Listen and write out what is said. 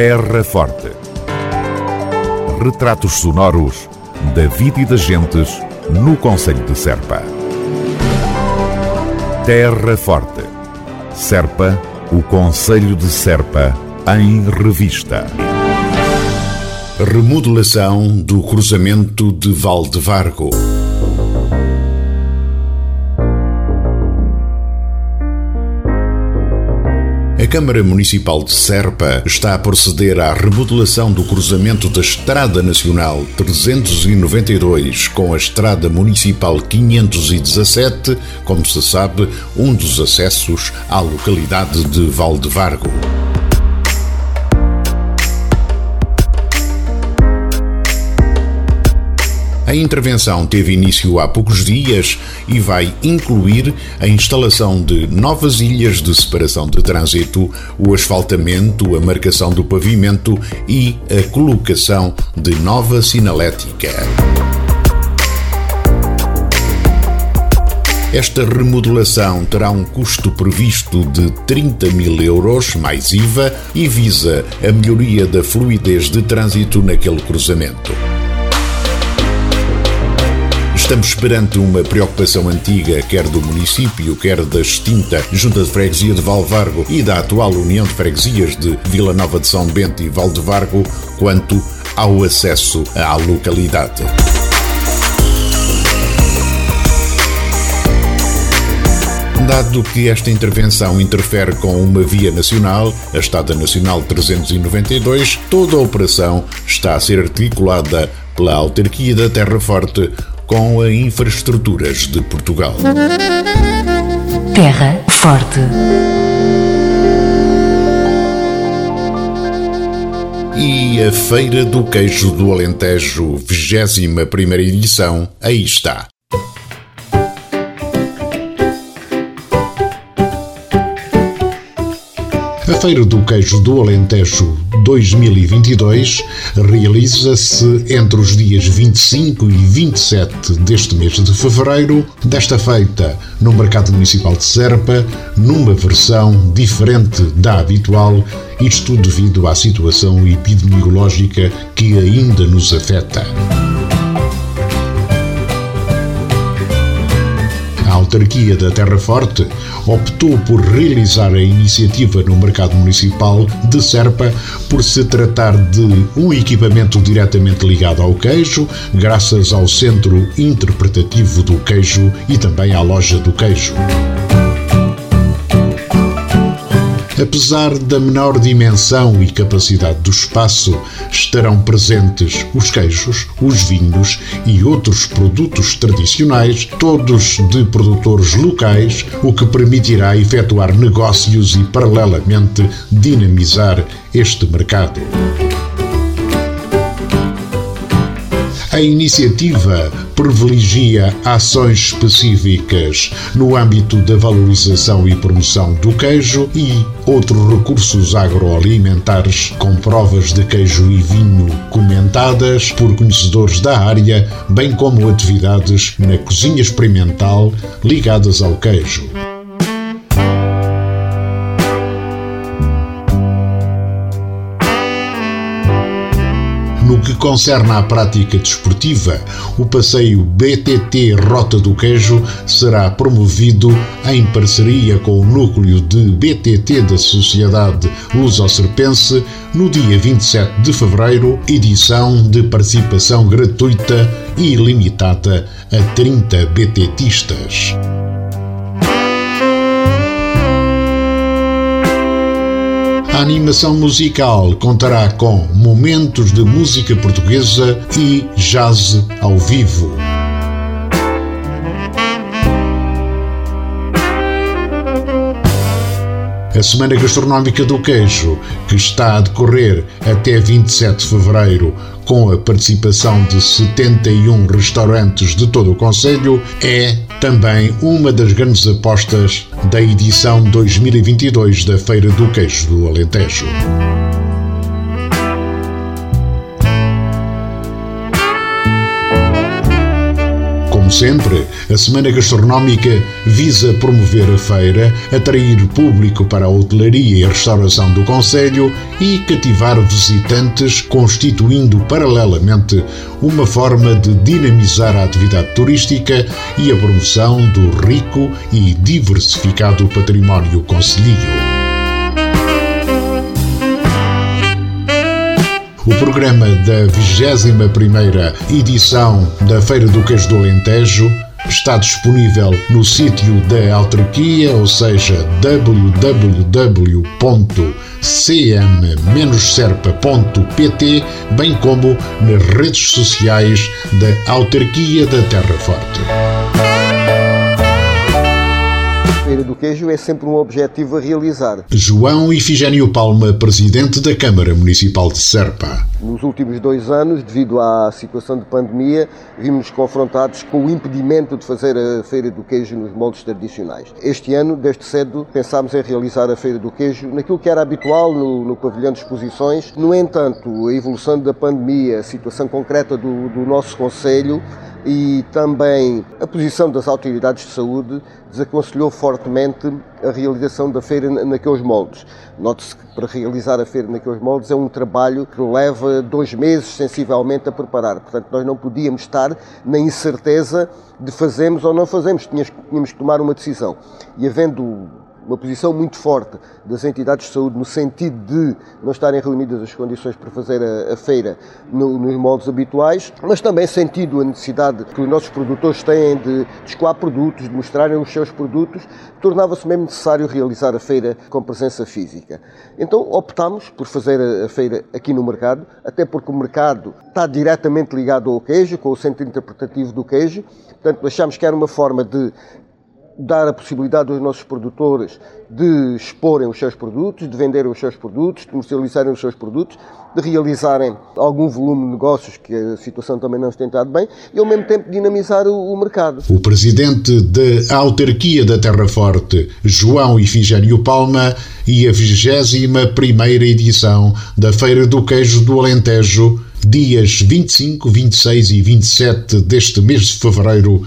Terra Forte. Retratos sonoros da vida e das gentes no Conselho de Serpa. Terra Forte. Serpa, o Conselho de Serpa, em revista. Remodelação do cruzamento de Valdevargo. A Câmara Municipal de Serpa está a proceder à remodelação do cruzamento da Estrada Nacional 392 com a Estrada Municipal 517, como se sabe, um dos acessos à localidade de Valdevargo. A intervenção teve início há poucos dias e vai incluir a instalação de novas ilhas de separação de trânsito, o asfaltamento, a marcação do pavimento e a colocação de nova sinalética. Esta remodelação terá um custo previsto de 30 mil euros, mais IVA, e visa a melhoria da fluidez de trânsito naquele cruzamento. Estamos perante uma preocupação antiga, quer do município, quer da extinta Junta de Freguesia de Valvargo e da atual União de Freguesias de Vila Nova de São Bento e Valdevargo, quanto ao acesso à localidade. Dado que esta intervenção interfere com uma via nacional, a Estrada Nacional 392, toda a operação está a ser articulada pela autarquia da Terra Forte com a Infraestruturas de Portugal. Terra Forte. E a Feira do Queijo do Alentejo, 21 edição, aí está. A Feira do Queijo do Alentejo 2022 realiza-se entre os dias 25 e 27 deste mês de fevereiro, desta feita no Mercado Municipal de Serpa, numa versão diferente da habitual, isto devido à situação epidemiológica que ainda nos afeta. Autarquia da Terra Forte optou por realizar a iniciativa no mercado municipal de Serpa por se tratar de um equipamento diretamente ligado ao queijo, graças ao Centro Interpretativo do Queijo e também à Loja do Queijo. Apesar da menor dimensão e capacidade do espaço, estarão presentes os queijos, os vinhos e outros produtos tradicionais, todos de produtores locais, o que permitirá efetuar negócios e, paralelamente, dinamizar este mercado. A iniciativa privilegia ações específicas no âmbito da valorização e promoção do queijo e outros recursos agroalimentares com provas de queijo e vinho comentadas por conhecedores da área, bem como atividades na cozinha experimental ligadas ao queijo. Concerne à prática desportiva, o passeio BTT Rota do Queijo será promovido em parceria com o núcleo de BTT da Sociedade Luso-Serpense no dia 27 de fevereiro, edição de participação gratuita e limitada a 30 BTTistas. A animação musical contará com momentos de música portuguesa e jazz ao vivo. A Semana Gastronómica do Queijo, que está a decorrer até 27 de fevereiro, com a participação de 71 restaurantes de todo o Conselho, é também uma das grandes apostas da edição 2022 da Feira do Queijo do Alentejo. Como sempre, a Semana Gastronómica visa promover a feira, atrair público para a hotelaria e a restauração do Conselho e cativar visitantes, constituindo paralelamente uma forma de dinamizar a atividade turística e a promoção do rico e diversificado património concelhio. O programa da 21ª edição da Feira do Queijo do Alentejo está disponível no sítio da autarquia, ou seja, www.cm-serpa.pt, bem como nas redes sociais da autarquia da Terra Forte. Feira do Queijo é sempre um objetivo a realizar. João Ifigênio Palma, presidente da Câmara Municipal de Serpa. Nos últimos dois anos, devido à situação de pandemia, vimos confrontados com o impedimento de fazer a Feira do Queijo nos moldes tradicionais. Este ano, desde cedo, pensámos em realizar a Feira do Queijo naquilo que era habitual no, no pavilhão de exposições. No entanto, a evolução da pandemia, a situação concreta do, do nosso Conselho, e também a posição das autoridades de saúde desaconselhou fortemente a realização da feira naqueles moldes. Note-se que para realizar a feira naqueles moldes é um trabalho que leva dois meses sensivelmente a preparar. Portanto, nós não podíamos estar na incerteza de fazemos ou não fazemos, tínhamos que tomar uma decisão. E havendo uma posição muito forte das entidades de saúde no sentido de não estarem reunidas as condições para fazer a, a feira no, nos moldes habituais, mas também sentido a necessidade que os nossos produtores têm de, de escoar produtos, de mostrarem os seus produtos, tornava-se mesmo necessário realizar a feira com presença física. Então optámos por fazer a, a feira aqui no mercado, até porque o mercado está diretamente ligado ao queijo, com o centro interpretativo do queijo, portanto achámos que era uma forma de dar a possibilidade aos nossos produtores de exporem os seus produtos, de venderem os seus produtos, de comercializarem os seus produtos, de realizarem algum volume de negócios que a situação também não se tem estado bem e ao mesmo tempo dinamizar o, o mercado. O presidente da autarquia da Terra Forte, João Ifigênio Palma, e a 21 primeira edição da Feira do Queijo do Alentejo, dias 25, 26 e 27 deste mês de fevereiro,